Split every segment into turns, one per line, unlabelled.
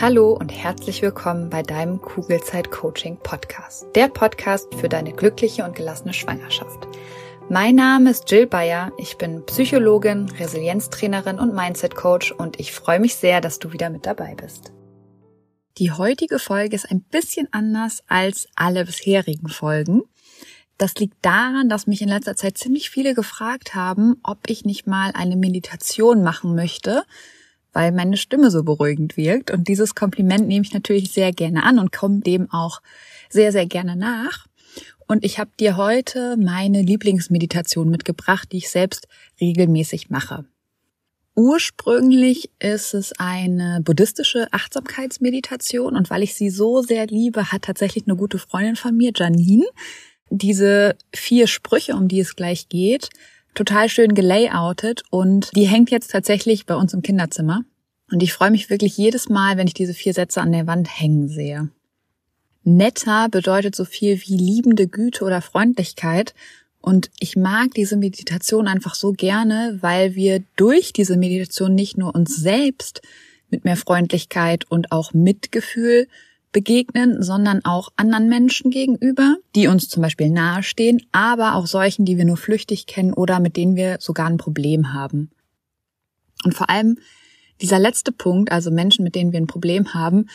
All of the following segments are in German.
Hallo und herzlich willkommen bei deinem Kugelzeit Coaching Podcast. Der Podcast für deine glückliche und gelassene Schwangerschaft. Mein Name ist Jill Bayer. Ich bin Psychologin, Resilienztrainerin und Mindset Coach und ich freue mich sehr, dass du wieder mit dabei bist. Die heutige Folge ist ein bisschen anders als alle bisherigen Folgen. Das liegt daran, dass mich in letzter Zeit ziemlich viele gefragt haben, ob ich nicht mal eine Meditation machen möchte, weil meine Stimme so beruhigend wirkt. Und dieses Kompliment nehme ich natürlich sehr gerne an und komme dem auch sehr, sehr gerne nach. Und ich habe dir heute meine Lieblingsmeditation mitgebracht, die ich selbst regelmäßig mache. Ursprünglich ist es eine buddhistische Achtsamkeitsmeditation und weil ich sie so sehr liebe, hat tatsächlich eine gute Freundin von mir, Janine, diese vier Sprüche, um die es gleich geht, total schön gelayoutet und die hängt jetzt tatsächlich bei uns im Kinderzimmer. Und ich freue mich wirklich jedes Mal, wenn ich diese vier Sätze an der Wand hängen sehe. Netta bedeutet so viel wie liebende Güte oder Freundlichkeit. Und ich mag diese Meditation einfach so gerne, weil wir durch diese Meditation nicht nur uns selbst mit mehr Freundlichkeit und auch Mitgefühl begegnen, sondern auch anderen Menschen gegenüber, die uns zum Beispiel nahestehen, aber auch solchen, die wir nur flüchtig kennen oder mit denen wir sogar ein Problem haben. Und vor allem dieser letzte Punkt, also Menschen, mit denen wir ein Problem haben,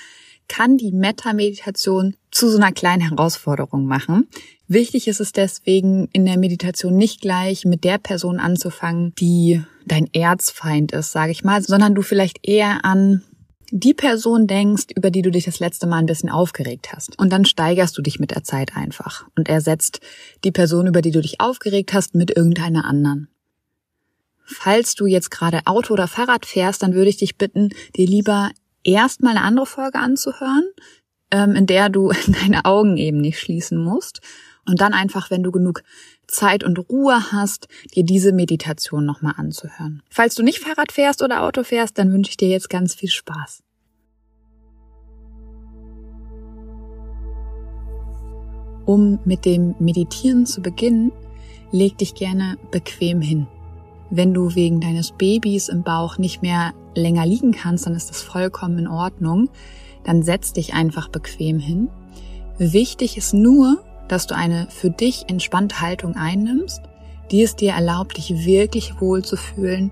kann die Metta-Meditation zu so einer kleinen Herausforderung machen. Wichtig ist es deswegen, in der Meditation nicht gleich mit der Person anzufangen, die dein Erzfeind ist, sage ich mal, sondern du vielleicht eher an die Person denkst, über die du dich das letzte Mal ein bisschen aufgeregt hast. Und dann steigerst du dich mit der Zeit einfach und ersetzt die Person, über die du dich aufgeregt hast, mit irgendeiner anderen. Falls du jetzt gerade Auto oder Fahrrad fährst, dann würde ich dich bitten, dir lieber erstmal eine andere Folge anzuhören, ähm, in der du deine Augen eben nicht schließen musst. Und dann einfach, wenn du genug Zeit und Ruhe hast, dir diese Meditation nochmal anzuhören. Falls du nicht Fahrrad fährst oder Auto fährst, dann wünsche ich dir jetzt ganz viel Spaß. Um mit dem Meditieren zu beginnen, leg dich gerne bequem hin. Wenn du wegen deines Babys im Bauch nicht mehr länger liegen kannst, dann ist das vollkommen in Ordnung. Dann setz dich einfach bequem hin. Wichtig ist nur, dass du eine für dich entspannte Haltung einnimmst, die es dir erlaubt, dich wirklich wohl zu fühlen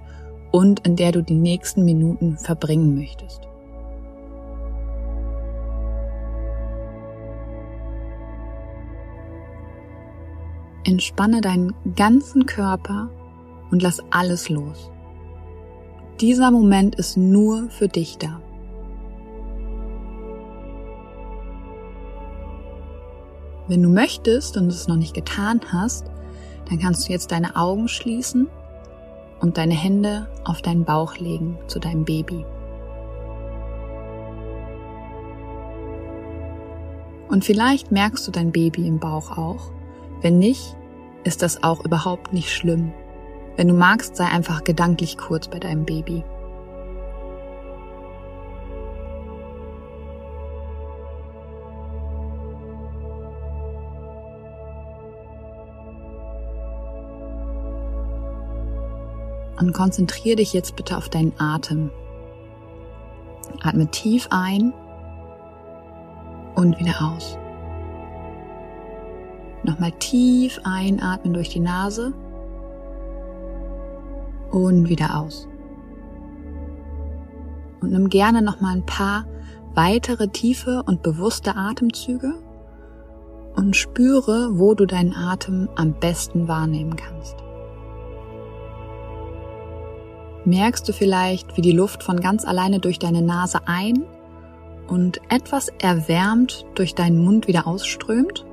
und in der du die nächsten Minuten verbringen möchtest. Entspanne deinen ganzen Körper und lass alles los. Dieser Moment ist nur für dich da. Wenn du möchtest und es noch nicht getan hast, dann kannst du jetzt deine Augen schließen und deine Hände auf deinen Bauch legen zu deinem Baby. Und vielleicht merkst du dein Baby im Bauch auch. Wenn nicht, ist das auch überhaupt nicht schlimm. Wenn du magst, sei einfach gedanklich kurz bei deinem Baby. Und konzentriere dich jetzt bitte auf deinen Atem. Atme tief ein und wieder aus. Nochmal tief einatmen durch die Nase und wieder aus. Und nimm gerne nochmal ein paar weitere tiefe und bewusste Atemzüge und spüre, wo du deinen Atem am besten wahrnehmen kannst. Merkst du vielleicht, wie die Luft von ganz alleine durch deine Nase ein und etwas erwärmt durch deinen Mund wieder ausströmt?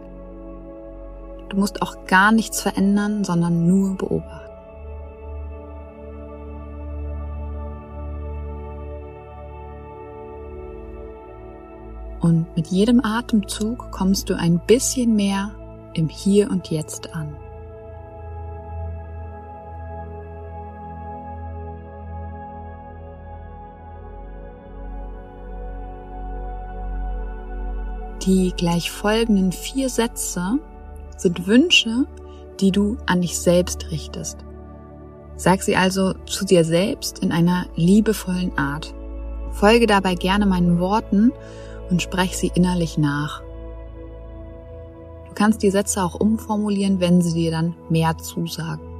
Du musst auch gar nichts verändern, sondern nur beobachten. Und mit jedem Atemzug kommst du ein bisschen mehr im Hier und Jetzt an. Die gleich folgenden vier Sätze sind Wünsche, die du an dich selbst richtest. Sag sie also zu dir selbst in einer liebevollen Art. Folge dabei gerne meinen Worten und sprech sie innerlich nach. Du kannst die Sätze auch umformulieren, wenn sie dir dann mehr zusagen.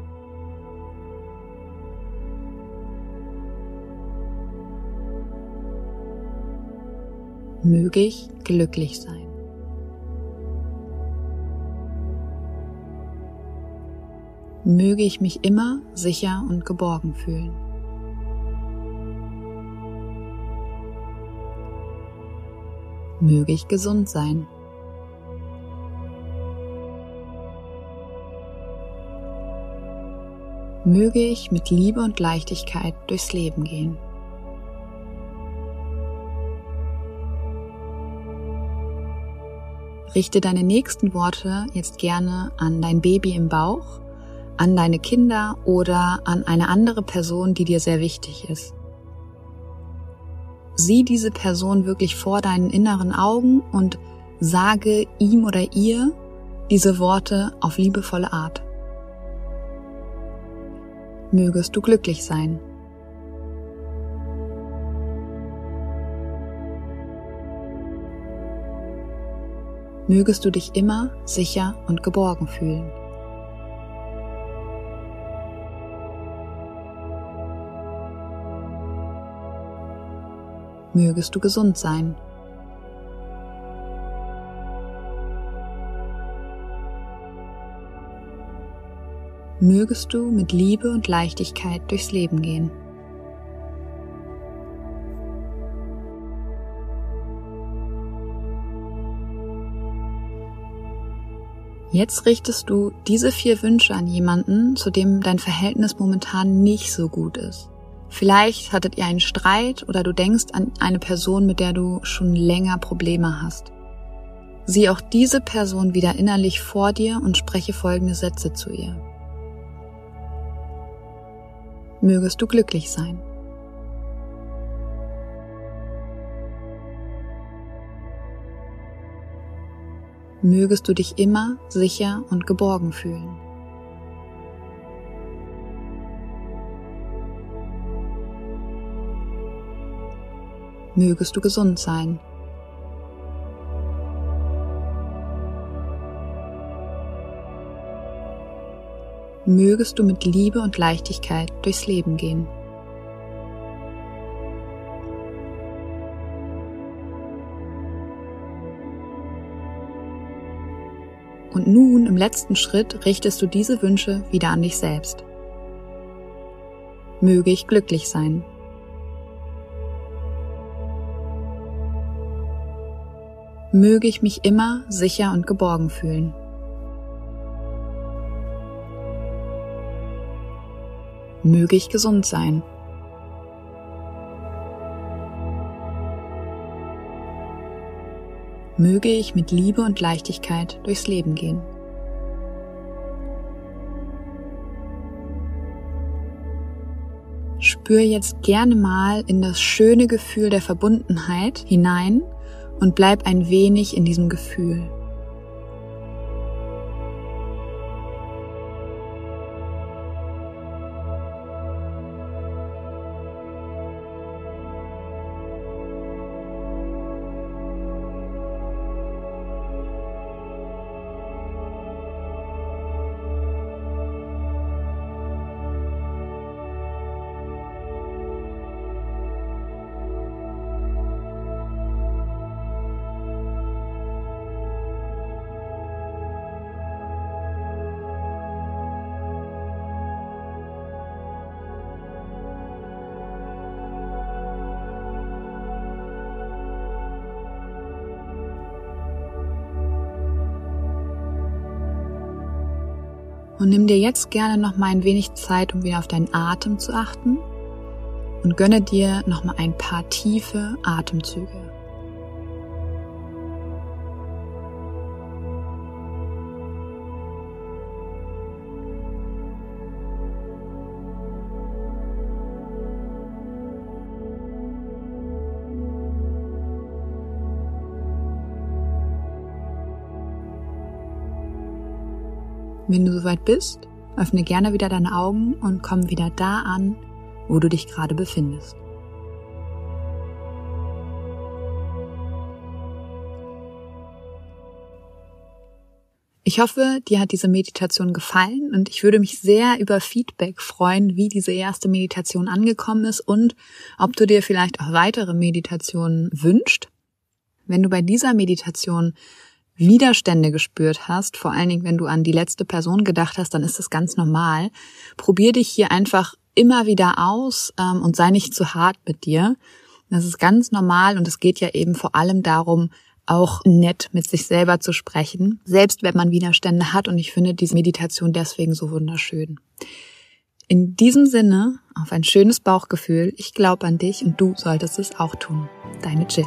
Möge ich glücklich sein. Möge ich mich immer sicher und geborgen fühlen. Möge ich gesund sein. Möge ich mit Liebe und Leichtigkeit durchs Leben gehen. Richte deine nächsten Worte jetzt gerne an dein Baby im Bauch, an deine Kinder oder an eine andere Person, die dir sehr wichtig ist. Sieh diese Person wirklich vor deinen inneren Augen und sage ihm oder ihr diese Worte auf liebevolle Art. Mögest du glücklich sein. Mögest du dich immer sicher und geborgen fühlen. mögest du gesund sein. Mögest du mit Liebe und Leichtigkeit durchs Leben gehen. Jetzt richtest du diese vier Wünsche an jemanden, zu dem dein Verhältnis momentan nicht so gut ist. Vielleicht hattet ihr einen Streit oder du denkst an eine Person, mit der du schon länger Probleme hast. Sieh auch diese Person wieder innerlich vor dir und spreche folgende Sätze zu ihr. Mögest du glücklich sein. Mögest du dich immer sicher und geborgen fühlen. mögest du gesund sein. Mögest du mit Liebe und Leichtigkeit durchs Leben gehen. Und nun im letzten Schritt richtest du diese Wünsche wieder an dich selbst. Möge ich glücklich sein. möge ich mich immer sicher und geborgen fühlen. Möge ich gesund sein. Möge ich mit Liebe und Leichtigkeit durchs Leben gehen. Spür jetzt gerne mal in das schöne Gefühl der Verbundenheit hinein und bleib ein wenig in diesem Gefühl. Und nimm dir jetzt gerne noch mal ein wenig Zeit, um wieder auf deinen Atem zu achten und gönne dir noch mal ein paar tiefe Atemzüge. Wenn du soweit bist, öffne gerne wieder deine Augen und komm wieder da an, wo du dich gerade befindest. Ich hoffe, dir hat diese Meditation gefallen und ich würde mich sehr über Feedback freuen, wie diese erste Meditation angekommen ist und ob du dir vielleicht auch weitere Meditationen wünscht. Wenn du bei dieser Meditation Widerstände gespürt hast, vor allen Dingen, wenn du an die letzte Person gedacht hast, dann ist das ganz normal. Probier dich hier einfach immer wieder aus ähm, und sei nicht zu hart mit dir. Das ist ganz normal und es geht ja eben vor allem darum, auch nett mit sich selber zu sprechen, selbst wenn man Widerstände hat. Und ich finde diese Meditation deswegen so wunderschön. In diesem Sinne, auf ein schönes Bauchgefühl. Ich glaube an dich und du solltest es auch tun. Deine Jill.